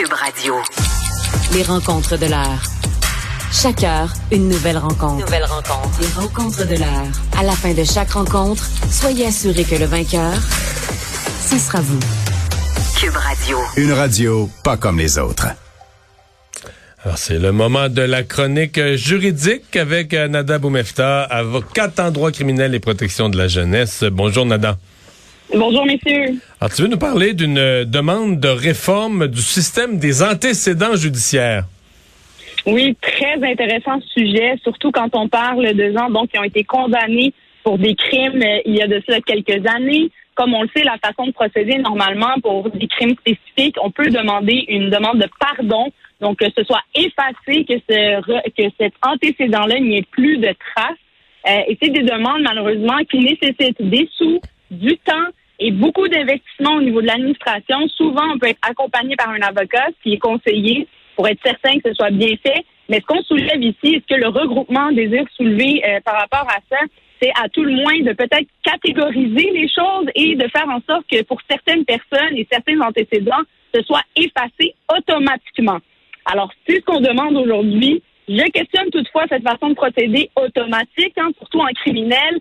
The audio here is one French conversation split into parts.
Cube Radio. Les rencontres de l'heure. Chaque heure, une nouvelle rencontre. Nouvelle rencontre. Les rencontres de l'heure. À la fin de chaque rencontre, soyez assurés que le vainqueur, ce sera vous. Cube Radio. Une radio pas comme les autres. Alors, c'est le moment de la chronique juridique avec euh, Nada Boumefta, avocate en droit criminel et protection de la jeunesse. Bonjour, Nada. Bonjour, messieurs. Alors, tu veux nous parler d'une euh, demande de réforme du système des antécédents judiciaires? Oui, très intéressant sujet, surtout quand on parle de gens donc, qui ont été condamnés pour des crimes euh, il y a de cela quelques années. Comme on le sait, la façon de procéder normalement pour des crimes spécifiques, on peut demander une demande de pardon donc, que ce soit effacé, que, ce, que cet antécédent-là n'y ait plus de traces. Euh, et c'est des demandes, malheureusement, qui nécessitent des sous, du temps et beaucoup d'investissements au niveau de l'administration. Souvent, on peut être accompagné par un avocat qui est conseillé pour être certain que ce soit bien fait. Mais ce qu'on soulève ici, est-ce que le regroupement désire soulever euh, par rapport à ça, c'est à tout le moins de peut-être catégoriser les choses et de faire en sorte que pour certaines personnes et certains antécédents, ce soit effacé automatiquement? Alors, c'est ce qu'on demande aujourd'hui. Je questionne toutefois cette façon de procéder automatique, hein, surtout en criminel,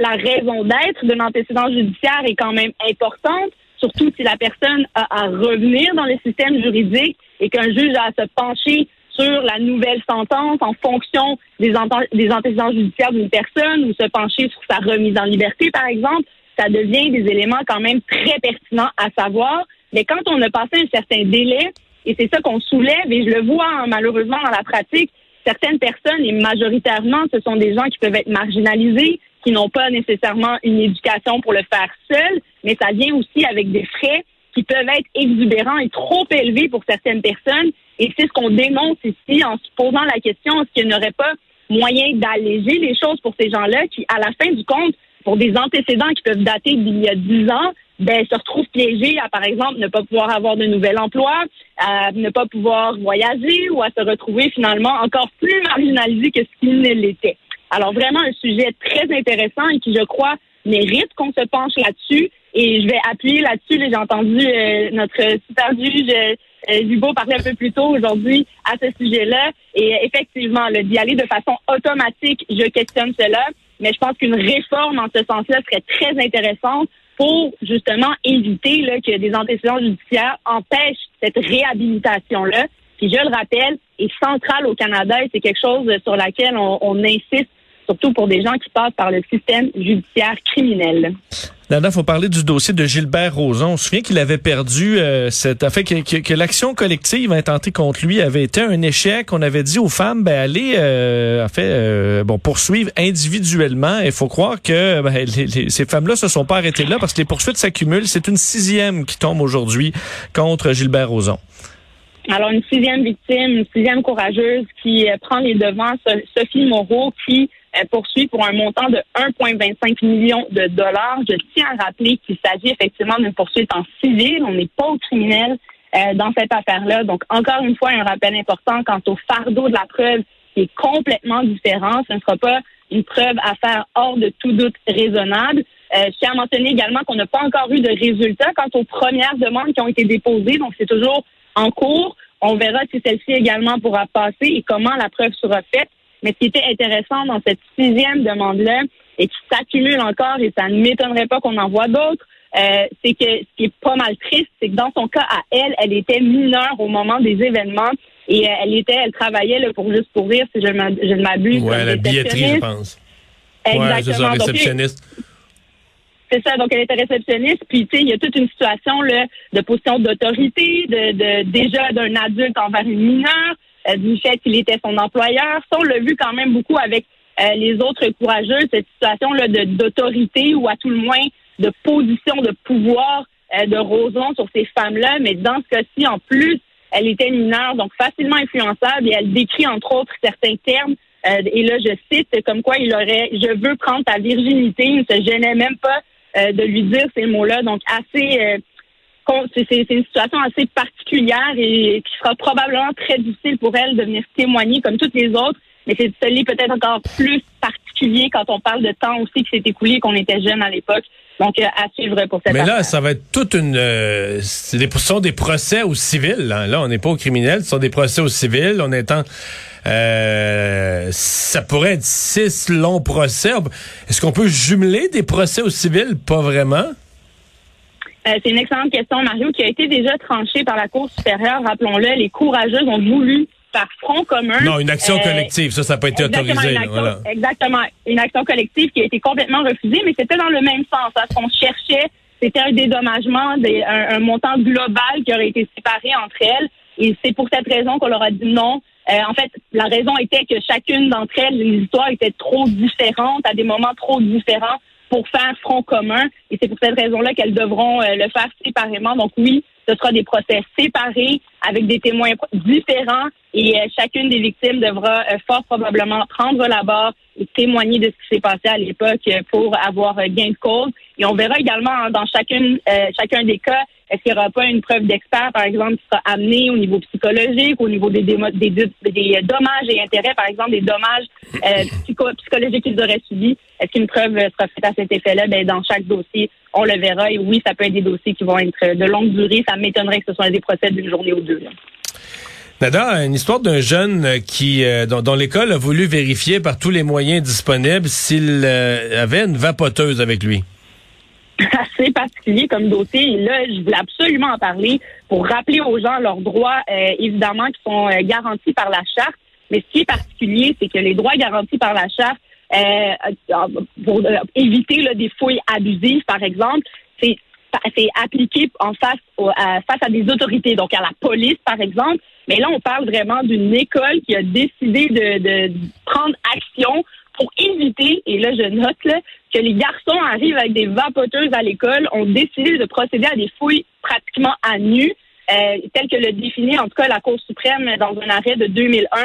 la raison d'être de l'antécédent judiciaire est quand même importante, surtout si la personne a à revenir dans le système juridique et qu'un juge a à se pencher sur la nouvelle sentence en fonction des, des antécédents judiciaires d'une personne ou se pencher sur sa remise en liberté, par exemple, ça devient des éléments quand même très pertinents à savoir. Mais quand on a passé un certain délai, et c'est ça qu'on soulève, et je le vois hein, malheureusement dans la pratique, certaines personnes, et majoritairement, ce sont des gens qui peuvent être marginalisés, qui n'ont pas nécessairement une éducation pour le faire seul, mais ça vient aussi avec des frais qui peuvent être exubérants et trop élevés pour certaines personnes. Et c'est ce qu'on dénonce ici en se posant la question, est-ce qu'il n'y aurait pas moyen d'alléger les choses pour ces gens-là qui, à la fin du compte, pour des antécédents qui peuvent dater d'il y a dix ans, ben, se retrouvent piégés à, par exemple, ne pas pouvoir avoir de nouvel emploi, à ne pas pouvoir voyager ou à se retrouver finalement encore plus marginalisés que ce qu'ils ne l'étaient. Alors vraiment un sujet très intéressant et qui, je crois, mérite qu'on se penche là-dessus. Et je vais appuyer là-dessus. J'ai entendu euh, notre super juge euh, parler un peu plus tôt aujourd'hui à ce sujet-là. Et effectivement, d'y aller de façon automatique, je questionne cela. Mais je pense qu'une réforme en ce sens-là serait très intéressante pour justement éviter là, que des antécédents judiciaires empêchent cette réhabilitation-là, qui, je le rappelle, est centrale au Canada et c'est quelque chose sur laquelle on insiste surtout pour des gens qui passent par le système judiciaire criminel. Là, il faut parler du dossier de Gilbert Rozon. On se souvient qu'il avait perdu euh, cette fait que, que, l'action collective intentée contre lui avait été un échec. On avait dit aux femmes, ben allez, euh, en fait, euh, bon poursuivre individuellement. Il faut croire que ben, ces femmes-là se sont pas arrêtées là parce que les poursuites s'accumulent. C'est une sixième qui tombe aujourd'hui contre Gilbert Rozon. Alors, une sixième victime, une sixième courageuse qui prend les devants, Sophie Moreau, qui poursuit pour un montant de 1,25 million de dollars. Je tiens à rappeler qu'il s'agit effectivement d'une poursuite en civil. On n'est pas au criminel euh, dans cette affaire-là. Donc, encore une fois, un rappel important quant au fardeau de la preuve qui est complètement différent. Ce ne sera pas une preuve à faire hors de tout doute raisonnable. Euh, je tiens à mentionner également qu'on n'a pas encore eu de résultats quant aux premières demandes qui ont été déposées. Donc, c'est toujours en cours. On verra si celle-ci également pourra passer et comment la preuve sera faite. Mais ce qui était intéressant dans cette sixième demande-là, et qui s'accumule encore, et ça ne m'étonnerait pas qu'on en voit d'autres, euh, c'est que ce qui est pas mal triste, c'est que dans son cas à elle, elle était mineure au moment des événements et euh, elle était, elle travaillait là, pour juste pour rire, si je, ne m'abuse. Ouais, la billetterie, je pense. Exactement. Ouais, réceptionniste. C'est ça, donc elle était réceptionniste. Puis, tu sais, il y a toute une situation là, de position d'autorité, de, de déjà d'un adulte envers une mineure. Euh, du fait qu'il était son employeur. Ça, on l'a vu quand même beaucoup avec euh, les autres courageux, cette situation-là d'autorité ou à tout le moins de position de pouvoir euh, de Roson sur ces femmes-là. Mais dans ce cas-ci, en plus, elle était mineure, donc facilement influençable et elle décrit entre autres certains termes. et là, je cite comme quoi il aurait, je veux prendre ta virginité. Il ne se gênait même pas de lui dire ces mots-là. Donc assez c'est une situation assez particulière et qui sera probablement très difficile pour elle de venir témoigner comme toutes les autres. mais c'est celui peut-être encore plus particulier quand on parle de temps aussi qui s'est écoulé, qu'on était jeune à l'époque. Donc, euh, à suivre pour cette Mais là, ça va être toute une... Euh, ce sont des procès au civil. Là, là on n'est pas au criminel, ce sont des procès au civil. On est en... Euh, ça pourrait être six longs procès. Est-ce qu'on peut jumeler des procès au civil? Pas vraiment. Euh, c'est une excellente question, Mario, qui a été déjà tranchée par la Cour supérieure. Rappelons-le, les courageuses ont voulu par front commun. Non, une action euh, collective, ça, ça n'a pas été autorisé. Exactement, une action collective qui a été complètement refusée, mais c'était dans le même sens. Hein. Ce qu'on cherchait, c'était un dédommagement, un, montant global qui aurait été séparé entre elles. Et c'est pour cette raison qu'on leur a dit non. Euh, en fait, la raison était que chacune d'entre elles, les histoires étaient trop différentes, à des moments trop différents pour faire front commun. Et c'est pour cette raison-là qu'elles devront euh, le faire séparément. Donc oui, ce sera des procès séparés avec des témoins différents et euh, chacune des victimes devra euh, fort probablement prendre la barre et témoigner de ce qui s'est passé à l'époque pour avoir gain de cause. Et on verra également dans chacune, chacun des cas est-ce qu'il n'y aura pas une preuve d'expert, par exemple, qui sera amenée au niveau psychologique, au niveau des, dommages et intérêts, par exemple, des dommages euh, psychologiques qu'ils auraient subis? Est-ce qu'une preuve sera faite à cet effet-là? Ben, dans chaque dossier, on le verra. Et oui, ça peut être des dossiers qui vont être de longue durée. Ça m'étonnerait que ce soit des procès d'une journée ou deux. Nada, une histoire d'un jeune qui, euh, dont, l'école a voulu vérifier par tous les moyens disponibles s'il euh, avait une vapoteuse avec lui. assez particulier comme dossier. Et là, je voulais absolument en parler pour rappeler aux gens leurs droits, euh, évidemment, qui sont euh, garantis par la charte. Mais ce qui est particulier, c'est que les droits garantis par la charte, euh, pour éviter là, des fouilles abusives, par exemple, c'est c'est appliqué en face, à, face des autorités, donc à la police, par exemple. Mais là, on parle vraiment d'une école qui a décidé de, de prendre action pour éviter, et là je note là, que les garçons arrivent avec des vapoteuses à l'école, ont décidé de procéder à des fouilles pratiquement à nu, euh, tel que le définit en tout cas la Cour suprême dans un arrêt de 2001.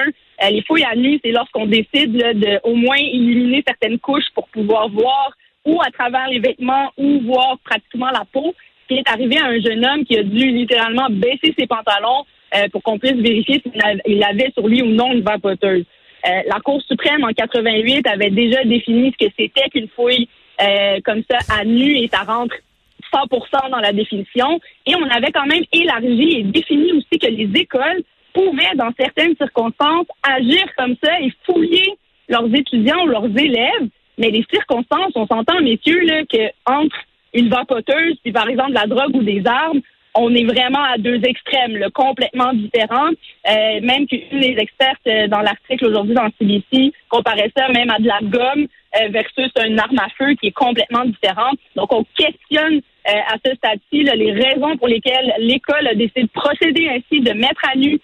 Euh, les fouilles à nu, c'est lorsqu'on décide de au moins éliminer certaines couches pour pouvoir voir ou à travers les vêtements ou voir pratiquement la peau. Qui est arrivé à un jeune homme qui a dû littéralement baisser ses pantalons euh, pour qu'on puisse vérifier s'il avait sur lui ou non une vapoteuse. Euh, la Cour suprême en 88 avait déjà défini ce que c'était qu'une fouille euh, comme ça à nu et ça rentre 100% dans la définition. Et on avait quand même élargi et défini aussi que les écoles pouvaient, dans certaines circonstances, agir comme ça et fouiller leurs étudiants ou leurs élèves. Mais les circonstances, on s'entend, messieurs, là, que entre une vapoteuse puis par exemple la drogue ou des armes, on est vraiment à deux extrêmes, complètement différents. Euh, même qu'une des expertes euh, dans l'article aujourd'hui dans CBC comparait ça même à de la gomme euh, versus une arme à feu qui est complètement différente. Donc, on questionne à ce stade-ci les raisons pour lesquelles l'école a décidé de procéder ainsi, de mettre à nu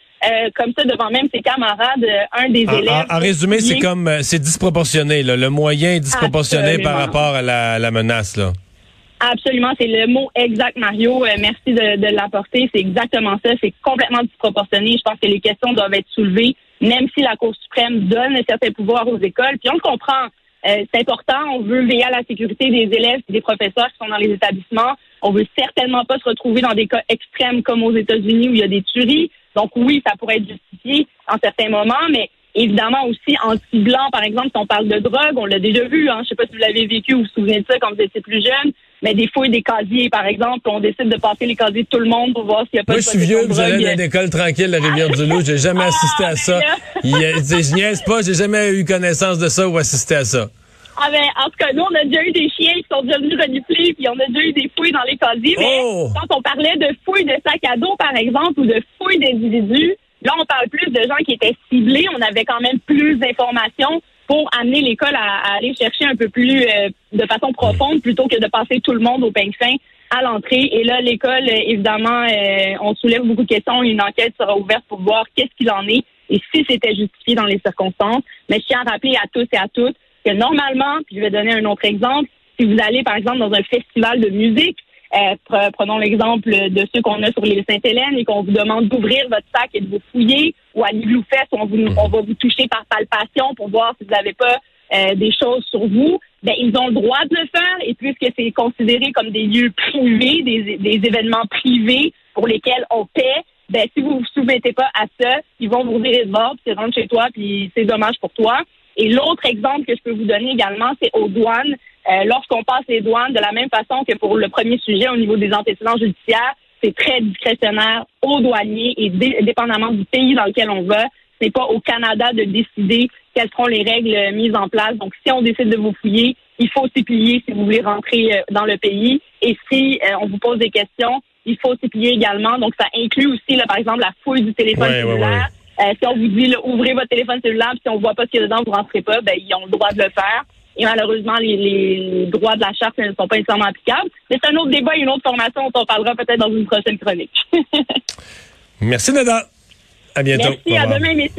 comme ça devant même ses camarades, un des élèves. En, résumé, c'est comme c'est disproportionné. Le moyen est disproportionné par rapport à la, la menace. Là. Absolument, c'est le mot exact, Mario. Euh, merci de, l'apporter. C'est exactement ça. C'est complètement disproportionné. Je pense que les questions doivent être soulevées, même si la Cour suprême donne certains pouvoirs aux écoles. Puis on le comprend. Euh, c'est important. On veut veiller à la sécurité des élèves et des professeurs qui sont dans les établissements. On veut certainement pas se retrouver dans des cas extrêmes comme aux États-Unis où il y a des tueries. Donc oui, ça pourrait être justifié en certains moments, mais évidemment aussi en ciblant, par exemple, si on parle de drogue, on l'a déjà vu. Hein, je sais pas si vous l'avez vécu ou vous vous souvenez de ça quand vous étiez plus jeune mais des fouilles des casiers, par exemple, on décide de passer les casiers de tout le monde pour voir s'il n'y a pas Moi, de Moi, je suis vieux, vous allez dans une école tranquille, la Rivière-du-Loup. J'ai jamais ah, assisté à ça. Il, je niaise pas, j'ai jamais eu connaissance de ça ou assisté à ça. Ah ben, en tout cas, nous, on a déjà eu des chiens qui sont devenus reniflés, puis on a déjà eu des fouilles dans les casiers. Mais oh! quand on parlait de fouilles de sacs à dos, par exemple, ou de fouilles d'individus, là, on parle plus de gens qui étaient ciblés. On avait quand même plus d'informations pour amener l'école à, aller chercher un peu plus euh, de façon profonde plutôt que de passer tout le monde au peigne fin à l'entrée. Et là, l'école, euh, évidemment, euh, on soulève beaucoup de questions. Une enquête sera ouverte pour voir qu'est-ce qu'il en est et si c'était justifié dans les circonstances. Mais je tiens à rappeler à tous et à toutes que normalement, puis je vais donner un autre exemple, si vous allez, par exemple, dans un festival de musique, euh, prenons l'exemple de ceux qu'on a sur l'île Sainte-Hélène et qu'on vous demande d'ouvrir votre sac et de vous fouiller, ou à l'île Fest, on, on va vous toucher par palpation pour voir si vous n'avez pas euh, des choses sur vous. Ben, ils ont le droit de le faire et puisque c'est considéré comme des lieux privés, des, événements privés pour lesquels on paie, ben si vous vous soumettez pas à ça, ils vont vous virer de bord, puis c'est rentre chez toi, puis c'est dommage pour toi. Et l'autre exemple que je peux vous donner également, c'est aux douanes. Euh, lorsqu'on passe les douanes, de la même façon que pour le premier sujet au niveau des antécédents judiciaires, c'est très discrétionnaire aux douaniers et dépendamment du pays dans lequel on va, c'est pas au Canada de décider quelles seront les règles mises en place. Donc, si on décide de vous fouiller, il faut s'y plier si vous voulez rentrer euh, dans le pays. Et si euh, on vous pose des questions, il faut s'y plier également. Donc, ça inclut aussi, là, par exemple, la fouille du téléphone cellulaire. Euh, si on vous dit, là, ouvrez votre téléphone cellulaire, puis si on voit pas ce qu'il y a dedans, vous rentrez pas, ben, ils ont le droit de le faire. Et malheureusement, les, les droits de la charte ne sont pas nécessairement applicables. Mais c'est un autre débat et une autre formation dont on parlera peut-être dans une prochaine chronique. Merci, Nada. À bientôt. Merci, à demain, messieurs.